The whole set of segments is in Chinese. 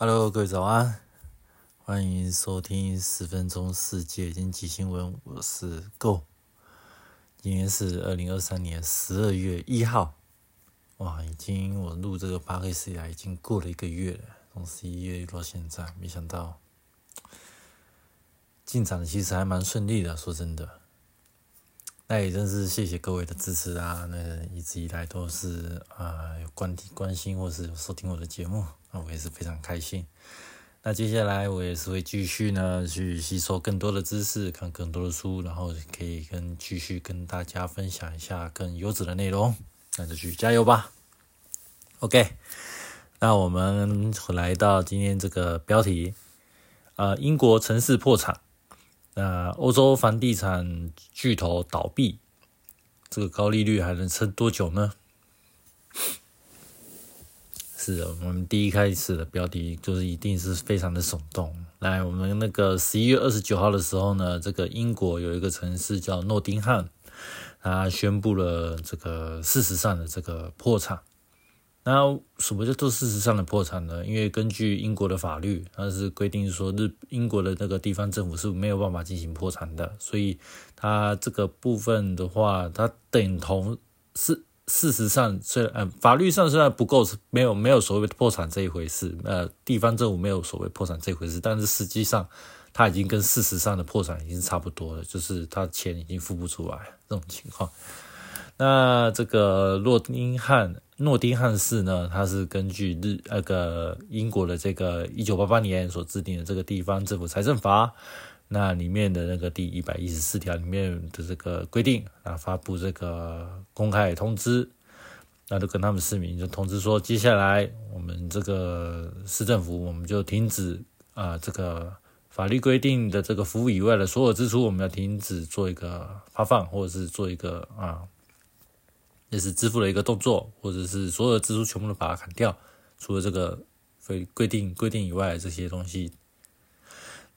Hello，各位早安，欢迎收听十分钟世界经济新闻，我是 Go。今天是二零二三年十二月一号，哇，已经我录这个八 K 以来已经过了一个月了，从十一月到现在，没想到进展其实还蛮顺利的，说真的。那也真是谢谢各位的支持啊！那一直以来都是啊有关关心或是有收听我的节目，那我也是非常开心。那接下来我也是会继续呢去吸收更多的知识，看更多的书，然后可以跟继续跟大家分享一下更优质的内容。那就去加油吧！OK，那我们来到今天这个标题啊，英国城市破产。那欧洲房地产巨头倒闭，这个高利率还能撑多久呢？是，我们第一开始的标题就是一定是非常的耸动。来，我们那个十一月二十九号的时候呢，这个英国有一个城市叫诺丁汉，它宣布了这个事实上的这个破产。那什么叫做事实上的破产呢？因为根据英国的法律，它是规定说日英国的那个地方政府是没有办法进行破产的，所以它这个部分的话，它等同是事实上虽然呃法律上虽然不够，没有没有所谓破产这一回事，呃地方政府没有所谓破产这一回事，但是实际上它已经跟事实上的破产已经差不多了，就是它钱已经付不出来这种情况。那这个诺丁汉。诺丁汉市呢，它是根据日那个英国的这个一九八八年所制定的这个地方政府财政法，那里面的那个第一百一十四条里面的这个规定啊，发布这个公开通知，那就跟他们市民就通知说，接下来我们这个市政府我们就停止啊这个法律规定的这个服务以外的所有支出，我们要停止做一个发放或者是做一个啊。也是支付的一个动作，或者是所有的支出全部都把它砍掉，除了这个非规定规定以外这些东西。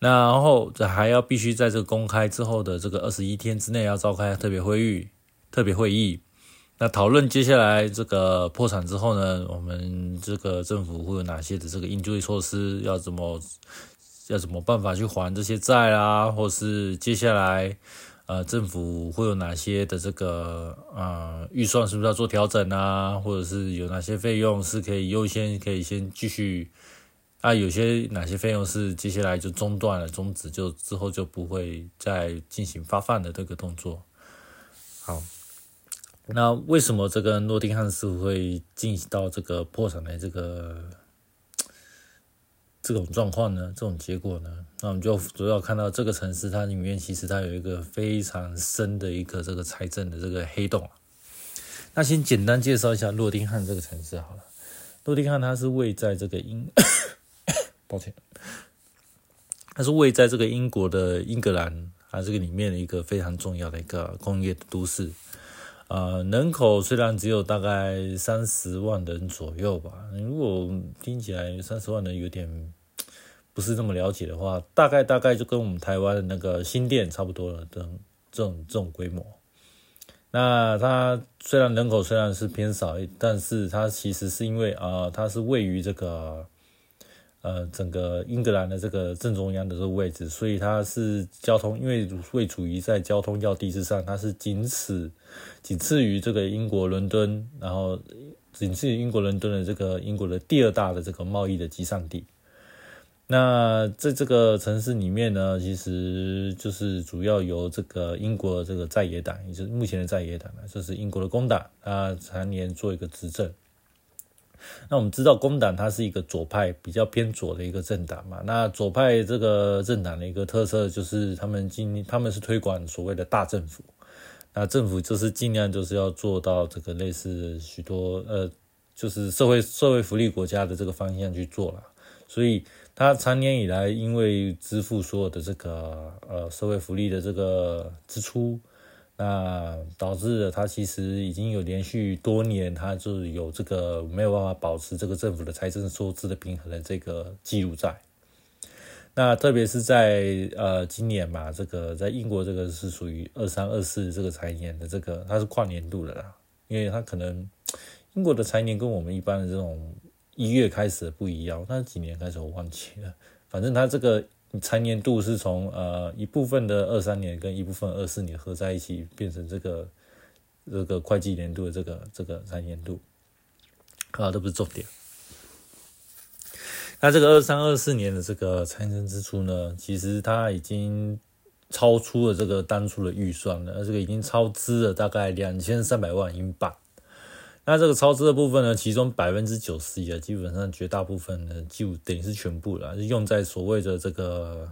那然后这还要必须在这个公开之后的这个二十一天之内要召开特别会议，特别会议，那讨论接下来这个破产之后呢，我们这个政府会有哪些的这个应对措施，要怎么要怎么办法去还这些债啊，或是接下来。呃，政府会有哪些的这个呃预算是不是要做调整啊？或者是有哪些费用是可以优先可以先继续啊？有些哪些费用是接下来就中断了、终止，就之后就不会再进行发放的这个动作。好，那为什么这个诺丁汉市会进行到这个破产的这个？这种状况呢，这种结果呢，那我们就主要看到这个城市，它里面其实它有一个非常深的一个这个财政的这个黑洞。那先简单介绍一下诺丁汉这个城市好了。诺丁汉它是位在这个英，抱歉，它是位在这个英国的英格兰啊这个里面的一个非常重要的一个工业的都市。呃，人口虽然只有大概三十万人左右吧，如果听起来三十万人有点不是这么了解的话，大概大概就跟我们台湾的那个新店差不多了的这种这种规模。那它虽然人口虽然是偏少，但是它其实是因为啊，它是位于这个。呃，整个英格兰的这个正中央的这个位置，所以它是交通，因为位处于在交通要地之上，它是仅此仅次于这个英国伦敦，然后仅次于英国伦敦的这个英国的第二大的这个贸易的集散地。那在这个城市里面呢，其实就是主要由这个英国这个在野党，也就是目前的在野党，就是英国的工党，它常年做一个执政。那我们知道工党它是一个左派比较偏左的一个政党嘛，那左派这个政党的一个特色就是他们今他们是推广所谓的大政府，那政府就是尽量就是要做到这个类似许多呃就是社会社会福利国家的这个方向去做了，所以他长年以来因为支付所有的这个呃社会福利的这个支出。那导致了他其实已经有连续多年，他就有这个没有办法保持这个政府的财政收支的平衡的这个记录在。那特别是在呃今年嘛，这个在英国这个是属于二三二四这个财年的这个，它是跨年度的啦，因为它可能英国的财年跟我们一般的这种一月开始的不一样，那几年开始我忘记了，反正它这个财年度是从呃一部分的二三年跟一部分二四年合在一起，变成这个这个会计年度的这个这个财年度，啊，这不是重点。那这个二三二四年的这个财政支出呢，其实它已经超出了这个当初的预算了，这个已经超支了大概两千三百万英镑。那这个超支的部分呢，其中百分之九十一啊，基本上绝大部分呢，就等于是全部了，是用在所谓的这个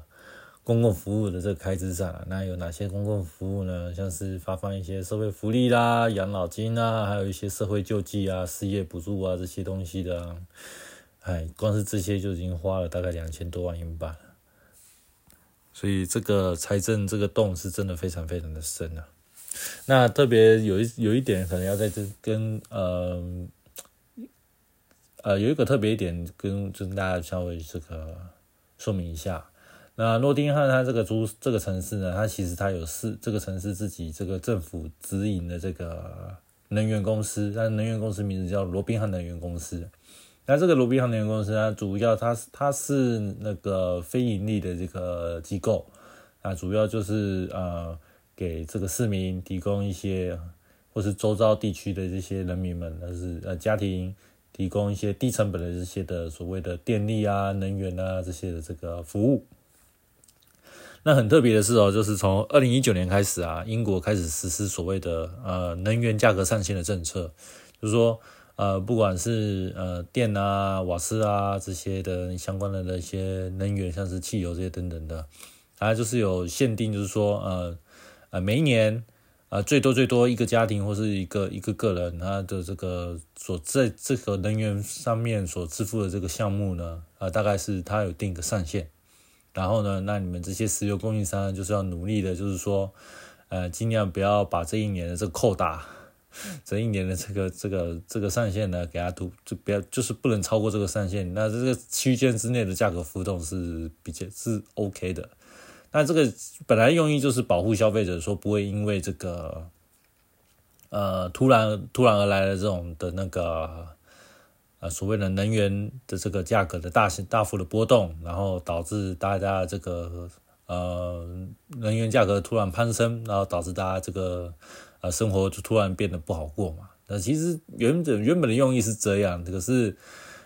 公共服务的这个开支上。那有哪些公共服务呢？像是发放一些社会福利啦、养老金啊，还有一些社会救济啊、失业补助啊这些东西的。哎，光是这些就已经花了大概两千多万英镑，所以这个财政这个洞是真的非常非常的深啊。那特别有一有一点可能要在这跟呃呃有一个特别一点跟就跟大家稍微这个说明一下。那诺丁汉它这个租这个城市呢，它其实它有四这个城市自己这个政府直营的这个能源公司，它能源公司名字叫罗宾汉能源公司。那这个罗宾汉能源公司呢，主要它是它是那个非盈利的这个机构，啊，主要就是呃给这个市民提供一些，或是周遭地区的这些人民们，那是呃家庭提供一些低成本的这些的所谓的电力啊、能源啊这些的这个服务。那很特别的是哦，就是从二零一九年开始啊，英国开始实施所谓的呃能源价格上限的政策，就是说。呃，不管是呃电啊、瓦斯啊这些的相关的那些能源，像是汽油这些等等的，它就是有限定，就是说呃呃每一年呃最多最多一个家庭或是一个一个个人，他的这个所在这个能源上面所支付的这个项目呢，啊大概是他有定个上限，然后呢，那你们这些石油供应商就是要努力的，就是说呃尽量不要把这一年的这个扣打。这一年的这个这个这个上限呢，给它突就不要，就是不能超过这个上限。那这个区间之内的价格浮动是比较是 OK 的。那这个本来用意就是保护消费者，说不会因为这个呃突然突然而来的这种的那个呃所谓的能源的这个价格的大型大幅的波动，然后导致大家这个呃能源价格突然攀升，然后导致大家这个。呃，生活就突然变得不好过嘛？那其实原本原本的用意是这样，可是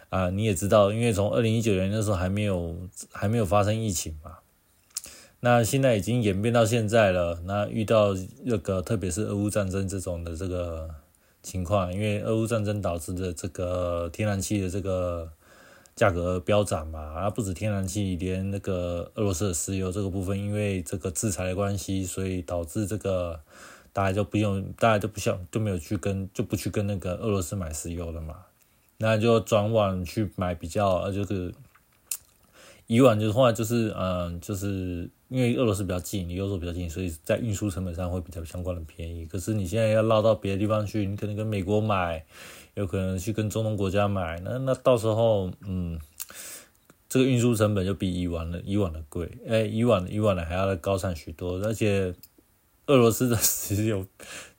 啊，你也知道，因为从二零一九年那时候还没有还没有发生疫情嘛，那现在已经演变到现在了。那遇到那个特别是俄乌战争这种的这个情况，因为俄乌战争导致的这个天然气的这个价格飙涨嘛，啊，不止天然气，连那个俄罗斯的石油这个部分，因为这个制裁的关系，所以导致这个。大家就不用，大家就不想，就没有去跟，就不去跟那个俄罗斯买石油了嘛，那就转往去买比较，呃，就是以往就是话就是，嗯，就是因为俄罗斯比较近，离欧洲比较近，所以在运输成本上会比较相关的便宜。可是你现在要绕到别的地方去，你可能跟美国买，有可能去跟中东国家买，那那到时候，嗯，这个运输成本就比以往的以往的贵，哎，以往以往的还要高上许多，而且。俄罗斯的石油，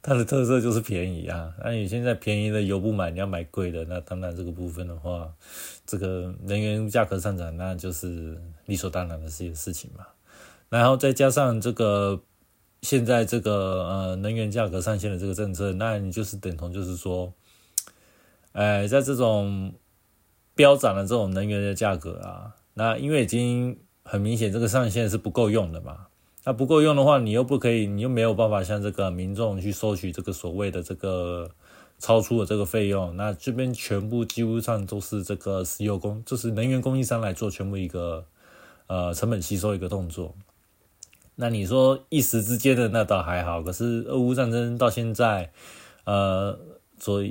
它的特色就是便宜啊。那你现在便宜的油不买，你要买贵的，那当然这个部分的话，这个能源价格上涨，那就是理所当然的事事情嘛。然后再加上这个现在这个呃能源价格上限的这个政策，那你就是等同就是说，哎，在这种飙涨的这种能源的价格啊，那因为已经很明显这个上限是不够用的嘛。那不够用的话，你又不可以，你又没有办法向这个民众去收取这个所谓的这个超出的这个费用。那这边全部几乎上都是这个石油供，就是能源供应商来做全部一个呃成本吸收一个动作。那你说一时之间的那倒还好，可是俄乌战争到现在，呃，所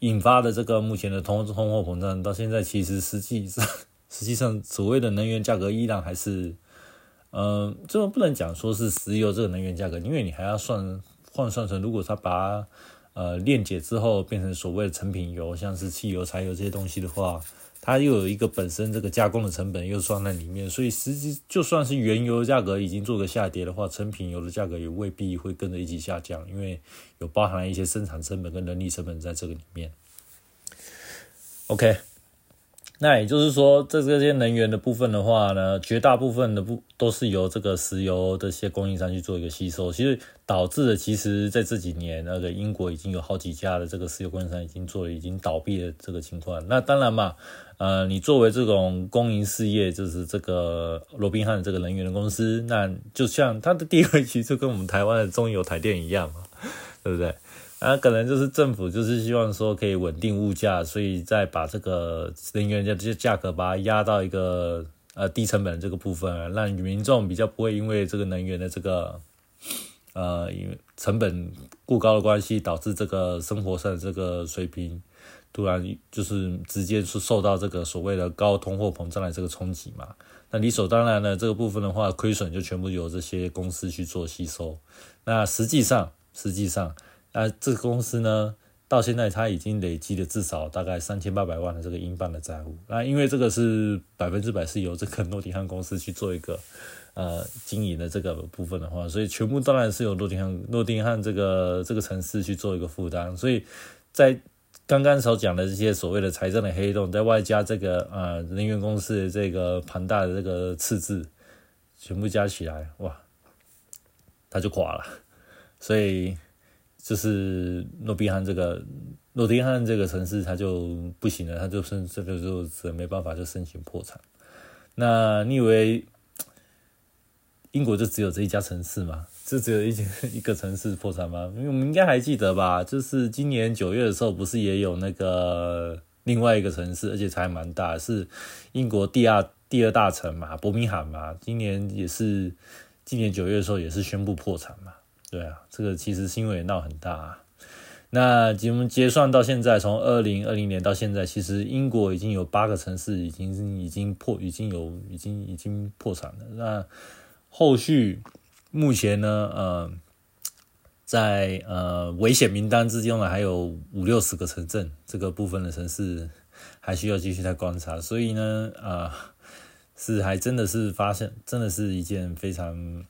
引发的这个目前的通通货膨胀，到现在其实实际上实际上所谓的能源价格依然还是。嗯，这个不能讲说是石油这个能源价格，因为你还要算换算成，如果它把呃炼解之后变成所谓的成品油，像是汽油、柴油这些东西的话，它又有一个本身这个加工的成本又算在里面，所以实际就算是原油价格已经做个下跌的话，成品油的价格也未必会跟着一起下降，因为有包含了一些生产成本跟人力成本在这个里面。OK。那也就是说，这这些能源的部分的话呢，绝大部分的不都是由这个石油这些供应商去做一个吸收，其实导致了，其实在这几年，那个英国已经有好几家的这个石油供应商已经做了已经倒闭的这个情况。那当然嘛，呃，你作为这种公营事业，就是这个罗宾汉这个能源的公司，那就像它的地位其实就跟我们台湾的中油台电一样嘛，对不对？啊，可能就是政府就是希望说可以稳定物价，所以再把这个能源的这些价格把它压到一个呃低成本的这个部分，让民众比较不会因为这个能源的这个呃因为成本过高的关系，导致这个生活上的这个水平突然就是直接是受到这个所谓的高通货膨胀的这个冲击嘛。那理所当然呢，这个部分的话，亏损就全部由这些公司去做吸收。那实际上，实际上。那这个公司呢，到现在它已经累积了至少大概三千八百万的这个英镑的债务。那因为这个是百分之百是由这个诺丁汉公司去做一个呃经营的这个部分的话，所以全部当然是由诺丁汉诺丁汉这个这个城市去做一个负担。所以在刚刚所讲的这些所谓的财政的黑洞，在外加这个呃能源公司的这个庞大的这个赤字，全部加起来，哇，它就垮了。所以。就是诺丁汉这个诺丁汉这个城市，它就不行了，它就申这个就只没办法就申请破产。那你以为英国就只有这一家城市吗？就只有一间 一个城市破产吗？因为我们应该还记得吧？就是今年九月的时候，不是也有那个另外一个城市，而且才蛮大，是英国第二第二大城嘛，伯明翰嘛。今年也是今年九月的时候，也是宣布破产嘛。对啊，这个其实新闻也闹很大。啊那我们结算到现在，从二零二零年到现在，其实英国已经有八个城市已经已经破，已经有已经已经破产了。那后续目前呢，呃，在呃危险名单之中呢，还有五六十个城镇，这个部分的城市还需要继续再观察。所以呢，啊，是还真的是发现，真的是一件非常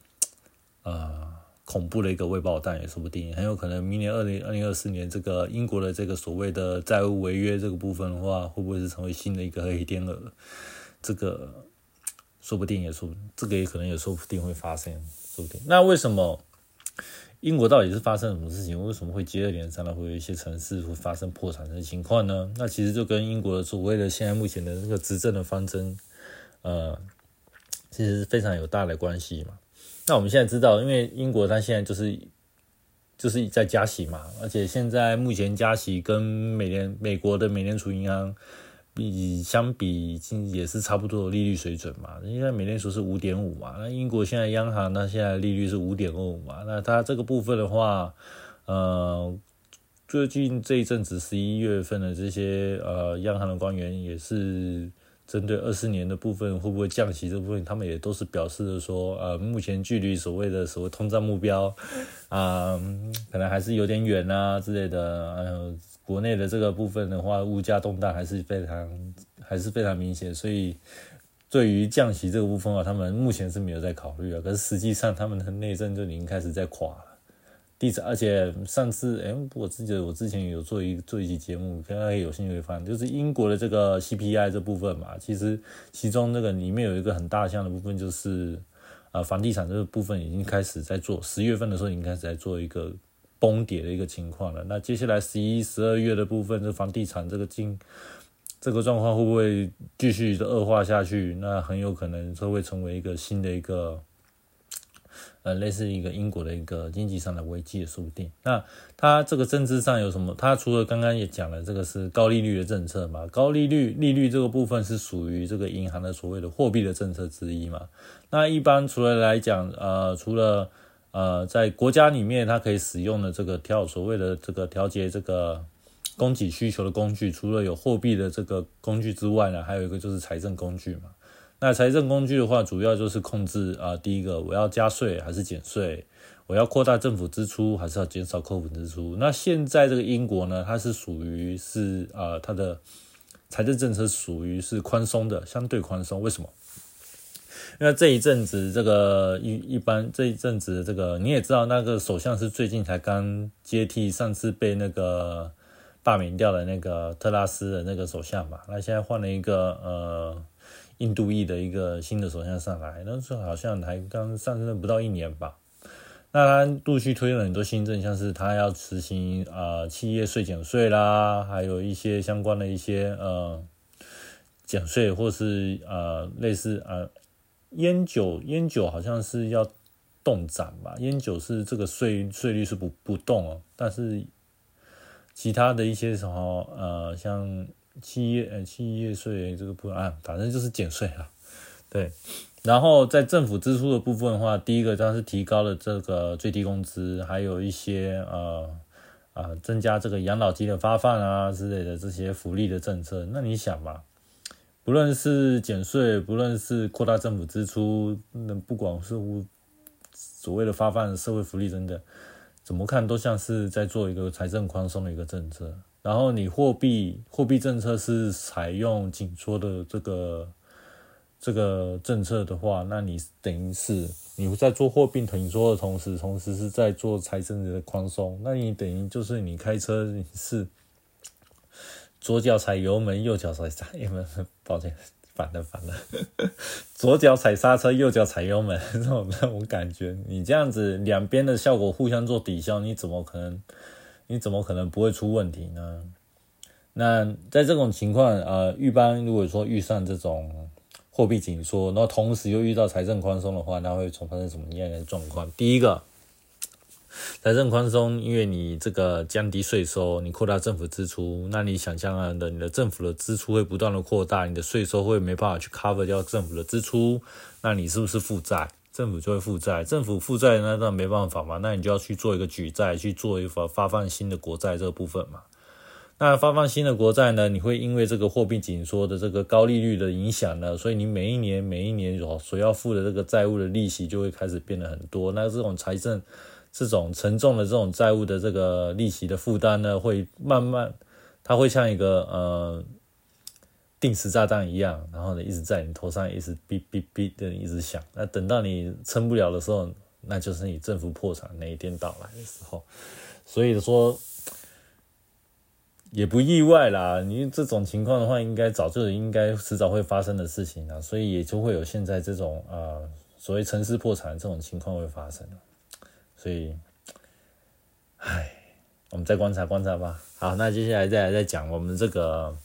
啊。恐怖的一个未爆弹也说不定，很有可能明年二零二零二四年这个英国的这个所谓的债务违约这个部分的话，会不会是成为新的一个黑天鹅？这个说不定也说，这个也可能也说不定会发生，那为什么英国到底是发生什么事情？为什么会接二连三的会有一些城市会发生破产的情况呢？那其实就跟英国的所谓的现在目前的那个执政的方针，呃，其实是非常有大的关系嘛。那我们现在知道，因为英国它现在就是就是在加息嘛，而且现在目前加息跟美联美国的美联储银行比相比，已经也是差不多利率水准嘛。因为美联储是五点五嘛，那英国现在央行那现在利率是五点二五嘛，那它这个部分的话，呃，最近这一阵子十一月份的这些呃央行的官员也是。针对二四年的部分会不会降息这部分，他们也都是表示的说，呃，目前距离所谓的所谓通胀目标，啊，可能还是有点远啊之类的。呃，国内的这个部分的话，物价动荡还是非常还是非常明显，所以对于降息这个部分啊，他们目前是没有在考虑啊。可是实际上，他们的内政就已经开始在垮了。第三，而且上次，哎，我记得我之前有做一做一期节目，大家有兴趣会发现，就是英国的这个 CPI 这部分嘛，其实其中那个里面有一个很大项的部分，就是啊，房地产这个部分已经开始在做，十月份的时候已经开始在做一个崩跌的一个情况了。那接下来十一、十二月的部分，这房地产这个经这个状况会不会继续的恶化下去？那很有可能会会成为一个新的一个。呃，类似一个英国的一个经济上的危机也说不定。那它这个政治上有什么？它除了刚刚也讲了，这个是高利率的政策嘛？高利率利率这个部分是属于这个银行的所谓的货币的政策之一嘛？那一般除了来讲，呃，除了呃，在国家里面它可以使用的这个调所谓的这个调节这个供给需求的工具，除了有货币的这个工具之外呢，还有一个就是财政工具嘛。那财政工具的话，主要就是控制啊，第一个我要加税还是减税，我要扩大政府支出还是要减少扣分支出。那现在这个英国呢，它是属于是啊，它的财政政策属于是宽松的，相对宽松。为什么？因为这一阵子这个一一般这一阵子这个你也知道，那个首相是最近才刚接替上次被那个罢免掉的那个特拉斯的那个首相嘛，那现在换了一个呃印度裔的一个新的首相上来，那时候好像才刚上任不到一年吧。那他陆续推了很多新政，像是他要实行啊企业税减税啦，还有一些相关的一些呃减税，或是呃类似啊烟酒烟酒好像是要动涨吧，烟酒是这个税税率是不不动哦，但是其他的一些什么呃像企业呃企业税这个不啊，反正就是减税啊，对。然后在政府支出的部分的话，第一个它是提高了这个最低工资，还有一些呃啊增加这个养老金的发放啊之类的这些福利的政策。那你想嘛，不论是减税，不论是扩大政府支出，那不管是所谓的发放社会福利等等，怎么看都像是在做一个财政宽松的一个政策。然后你货币货币政策是采用紧缩的这个。这个政策的话，那你等于是你在做货币紧缩的同时，同时是在做财政的宽松。那你等于就是你开车是左脚踩油门，右脚踩刹油门，抱歉，反了反了，左脚踩刹车，右脚踩油门，这种那种感觉，你这样子两边的效果互相做抵消，你怎么可能你怎么可能不会出问题呢？那在这种情况，呃，一般如果说遇上这种。货币紧缩，然后同时又遇到财政宽松的话，那会从发生什么样的状况？第一个，财政宽松，因为你这个降低税收，你扩大政府支出，那你想象的，你的政府的支出会不断的扩大，你的税收会没办法去 cover 掉政府的支出，那你是不是负债？政府就会负债，政府负债那当然没办法嘛，那你就要去做一个举债，去做一发发放新的国债这个部分嘛。那发放新的国债呢？你会因为这个货币紧缩的这个高利率的影响呢，所以你每一年每一年所要付的这个债务的利息就会开始变得很多。那这种财政这种沉重的这种债务的这个利息的负担呢，会慢慢它会像一个呃定时炸弹一样，然后呢一直在你头上一直哔哔哔的一直响。那等到你撑不了的时候，那就是你政府破产那一天到来的时候。所以说。也不意外啦，你这种情况的话，应该早就应该迟早会发生的事情啊，所以也就会有现在这种呃所谓城市破产这种情况会发生所以，唉，我们再观察观察吧。好，那接下来再来再讲我们这个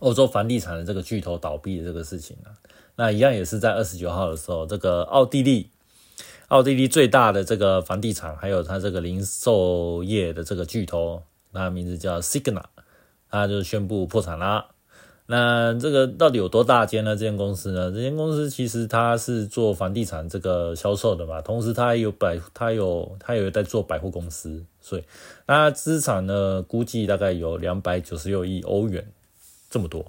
欧洲房地产的这个巨头倒闭的这个事情啊。那一样也是在二十九号的时候，这个奥地利，奥地利最大的这个房地产还有它这个零售业的这个巨头。它名字叫 Signa，它就宣布破产啦。那这个到底有多大间呢？这间公司呢？这间公司其实它是做房地产这个销售的嘛，同时它有百，它有它有在做百货公司，所以它资产呢估计大概有两百九十六亿欧元这么多。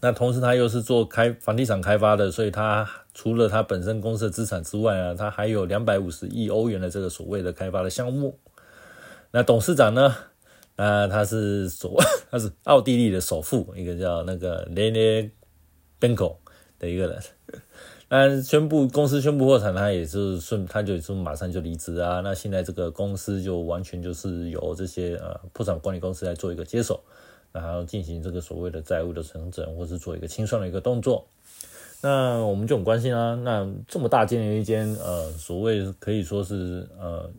那同时它又是做开房地产开发的，所以它除了它本身公司的资产之外啊，它还有两百五十亿欧元的这个所谓的开发的项目。那董事长呢？那他是首，他是奥地利的首富，一个叫那个 Lene Benko 的一个人。那宣布公司宣布破产，他也是顺，他就说马上就离职啊。那现在这个公司就完全就是由这些呃破产管理公司来做一个接手，然后进行这个所谓的债务的重整，或是做一个清算的一个动作。那我们就很关心啊，那这么大间的一间呃，所谓可以说是呃。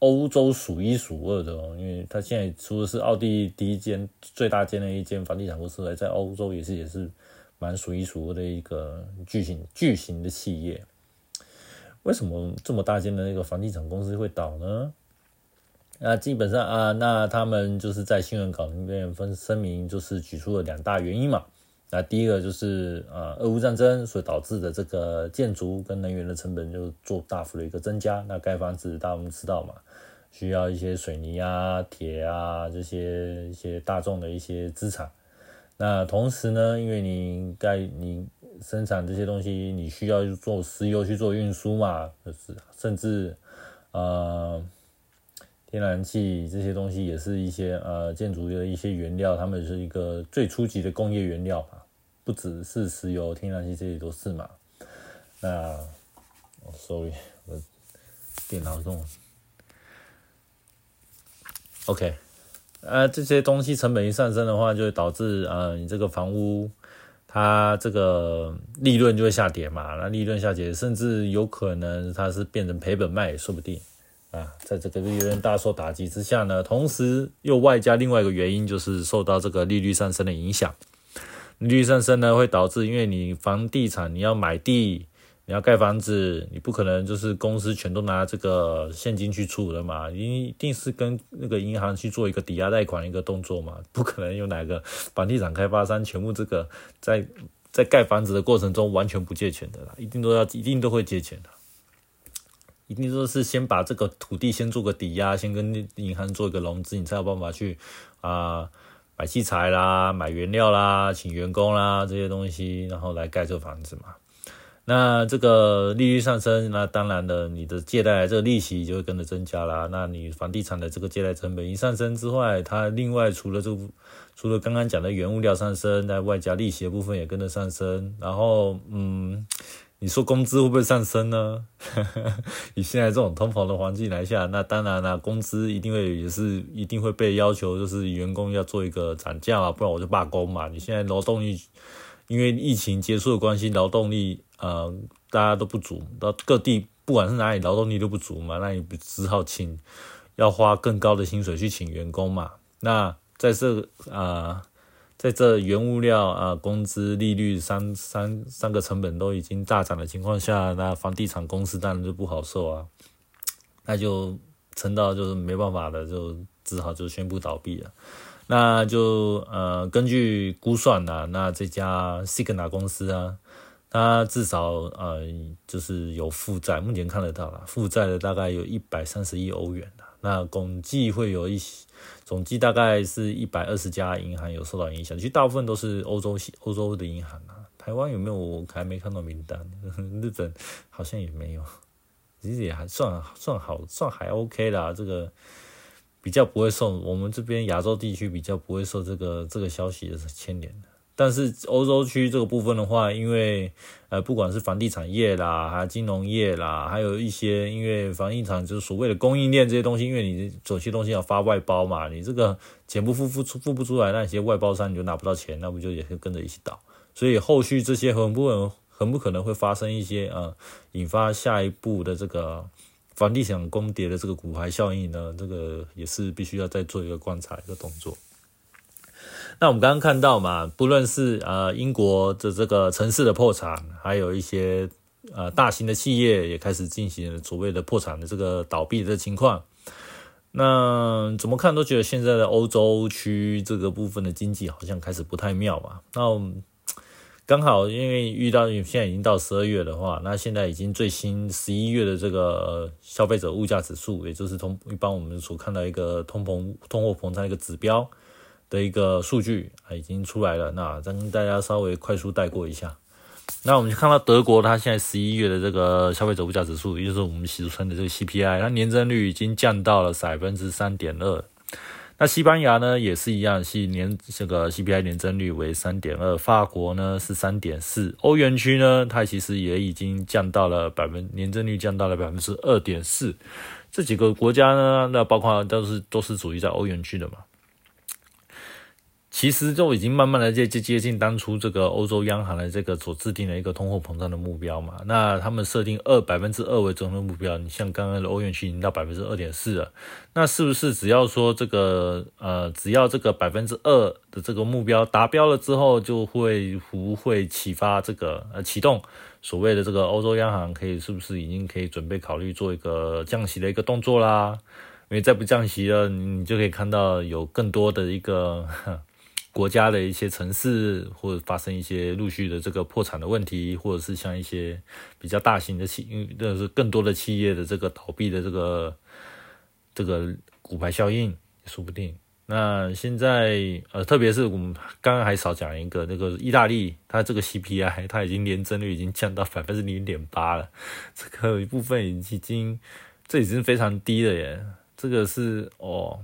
欧洲数一数二的哦，因为它现在除了是奥地利第一间最大间的一间房地产公司外，在欧洲也是也是蛮数一数二的一个巨型巨型的企业。为什么这么大间的那个房地产公司会倒呢？那基本上啊，那他们就是在新闻稿里面分声明，就是举出了两大原因嘛。那第一个就是呃，俄乌战争所导致的这个建筑跟能源的成本就做大幅的一个增加。那盖房子，大家都知道嘛，需要一些水泥啊、铁啊这些一些大众的一些资产。那同时呢，因为你盖你生产这些东西，你需要做石油去做运输嘛，就是甚至呃天然气这些东西也是一些呃建筑的一些原料，它们是一个最初级的工业原料。不只是石油、天然气，这些都是嘛。那，sorry，我电脑中。OK，呃，这些东西成本一上升的话，就会导致呃，你这个房屋它这个利润就会下跌嘛。那利润下跌，甚至有可能它是变成赔本卖也说不定啊。在这个利润大受打击之下呢，同时又外加另外一个原因，就是受到这个利率上升的影响。利率上升呢，会导致因为你房地产你要买地。你要盖房子，你不可能就是公司全都拿这个现金去出的嘛，你一定是跟那个银行去做一个抵押贷款一个动作嘛，不可能有哪个房地产开发商全部这个在在盖房子的过程中完全不借钱的啦，一定都要一定都会借钱的，一定都是先把这个土地先做个抵押，先跟银行做一个融资，你才有办法去啊买器材啦、买原料啦、请员工啦这些东西，然后来盖这房子嘛。那这个利率上升，那当然了，你的借贷这个利息就会跟着增加啦。那你房地产的这个借贷成本一上升之外，它另外除了这除了刚刚讲的原物料上升，那外加利息的部分也跟着上升。然后，嗯，你说工资会不会上升呢？以现在这种通膨的环境来下，那当然了，工资一定会也是一定会被要求，就是员工要做一个涨价嘛，不然我就罢工嘛。你现在劳动力因为疫情结束的关系，劳动力。呃，大家都不足，到各地不管是哪里劳动力都不足嘛，那你只好请，要花更高的薪水去请员工嘛。那在这啊，在这原物料啊、工资、利率三三三个成本都已经大涨的情况下，那房地产公司当然就不好受啊，那就撑到就是没办法了，就只好就宣布倒闭了。那就呃，根据估算呢，那这家 Signa 公司啊。它至少呃就是有负债，目前看得到了，负债的大概有一百三十亿欧元那总计会有一些，总计大概是一百二十家银行有受到影响，其实大部分都是欧洲系欧洲的银行啊。台湾有没有？我还没看到名单。日本好像也没有，其实也还算算好，算还 OK 啦。这个比较不会受我们这边亚洲地区比较不会受这个这个消息的牵连的。但是欧洲区这个部分的话，因为呃，不管是房地产业啦，还金融业啦，还有一些因为房地产就是所谓的供应链这些东西，因为你有些东西要发外包嘛，你这个钱不付付出付不出来，那些外包商你就拿不到钱，那不就也是跟着一起倒？所以后续这些很不很很不可能会发生一些呃，引发下一步的这个房地产攻跌的这个股牌效应呢？这个也是必须要再做一个观察一个动作。那我们刚刚看到嘛，不论是呃英国的这个城市的破产，还有一些呃大型的企业也开始进行所谓的破产的这个倒闭的情况。那怎么看都觉得现在的欧洲区这个部分的经济好像开始不太妙嘛。那刚好因为遇到现在已经到十二月的话，那现在已经最新十一月的这个消费者物价指数，也就是通一般我们所看到一个通膨通货膨胀一个指标。的一个数据啊已经出来了，那再跟大家稍微快速带过一下。那我们就看到德国，它现在十一月的这个消费者物价指数，也就是我们俗称的这个 CPI，它年增率已经降到了百分之三点二。那西班牙呢也是一样，是年这个 CPI 年增率为三点二。法国呢是三点四。欧元区呢，它其实也已经降到了百分年增率降到了百分之二点四。这几个国家呢，那包括都是都是属于在欧元区的嘛。其实就已经慢慢的接接接近当初这个欧洲央行的这个所制定的一个通货膨胀的目标嘛。那他们设定二百分之二为中的目标，你像刚刚的欧元区已经到百分之二点四了。那是不是只要说这个呃，只要这个百分之二的这个目标达标了之后，就会不会启发这个呃启动所谓的这个欧洲央行可以是不是已经可以准备考虑做一个降息的一个动作啦？因为再不降息了，你就可以看到有更多的一个。国家的一些城市，或者发生一些陆续的这个破产的问题，或者是像一些比较大型的企，因为这是更多的企业的这个倒闭的这个这个股牌效应，说不定。那现在呃，特别是我们刚刚还少讲一个，那个意大利，它这个 CPI，它已经年增率已经降到百分之零点八了，这个一部分已经这已经非常低了耶，这个是哦。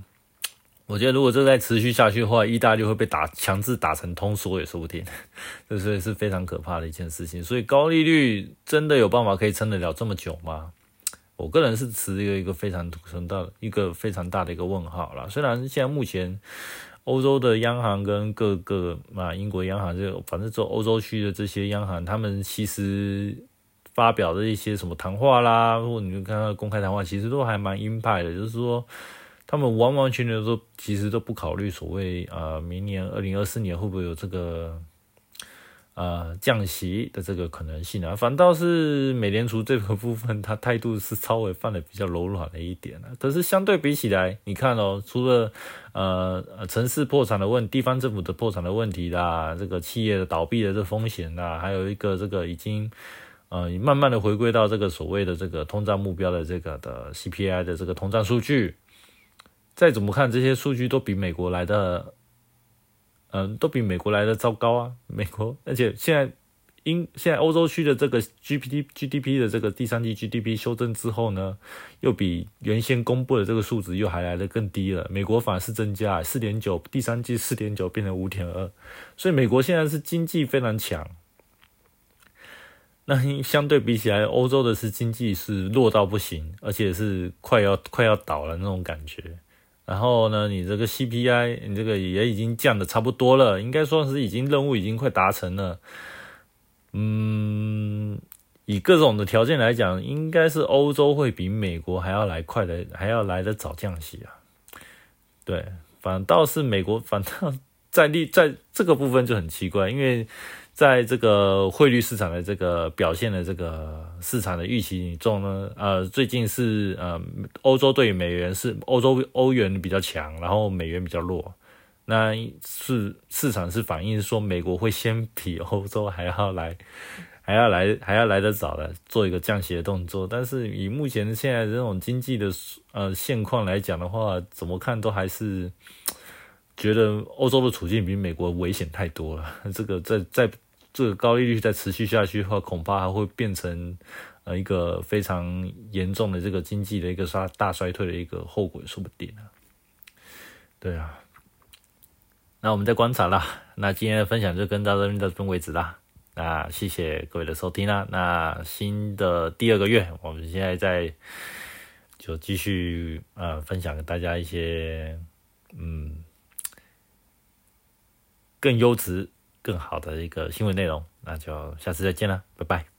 我觉得如果这再持续下去的话，意大利会被打强制打成通缩也说不定，这是是非常可怕的一件事情。所以高利率真的有办法可以撑得了这么久吗？我个人是持一个一个非常存到一个非常大的一个问号啦。虽然现在目前欧洲的央行跟各个啊英国央行就反正做欧洲区的这些央行，他们其实发表的一些什么谈话啦，或者你看看公开谈话，其实都还蛮鹰派的，就是说他们完完全全都其实都不考虑所谓啊明年二零二四年会不会有这个。呃，降息的这个可能性啊，反倒是美联储这个部分，它态度是稍微放的比较柔软了一点啊。可是相对比起来，你看哦，除了呃城市破产的问，地方政府的破产的问题啦，这个企业的倒闭的这风险啦，还有一个这个已经呃慢慢的回归到这个所谓的这个通胀目标的这个的 CPI 的这个通胀数据，再怎么看这些数据都比美国来的。嗯，都比美国来的糟糕啊！美国，而且现在英现在欧洲区的这个 GPT GDP 的这个第三季 GDP 修正之后呢，又比原先公布的这个数值又还来的更低了。美国反而是增加四点九，第三季四点九变成五点二，所以美国现在是经济非常强。那相对比起来，欧洲的是经济是弱到不行，而且是快要快要倒了那种感觉。然后呢，你这个 CPI，你这个也已经降的差不多了，应该说是已经任务已经快达成了。嗯，以各种的条件来讲，应该是欧洲会比美国还要来快的，还要来的早降息啊。对，反倒是美国，反倒在利在这个部分就很奇怪，因为。在这个汇率市场的这个表现的这个市场的预期中呢，呃，最近是呃，欧洲对美元是欧洲欧元比较强，然后美元比较弱，那是市场是反映说美国会先比欧洲还要来，还要来还要来得早的做一个降息的动作，但是以目前现在这种经济的呃现况来讲的话，怎么看都还是觉得欧洲的处境比美国危险太多了，这个在在。这个高利率再持续下去的话，恐怕还会变成呃一个非常严重的这个经济的一个衰大衰退的一个后果，说不定啊。对啊，那我们再观察啦。那今天的分享就跟到这边到这边为止啦。那谢谢各位的收听啦。那新的第二个月，我们现在在就继续呃分享给大家一些嗯更优质。更好的一个新闻内容，那就下次再见了，拜拜。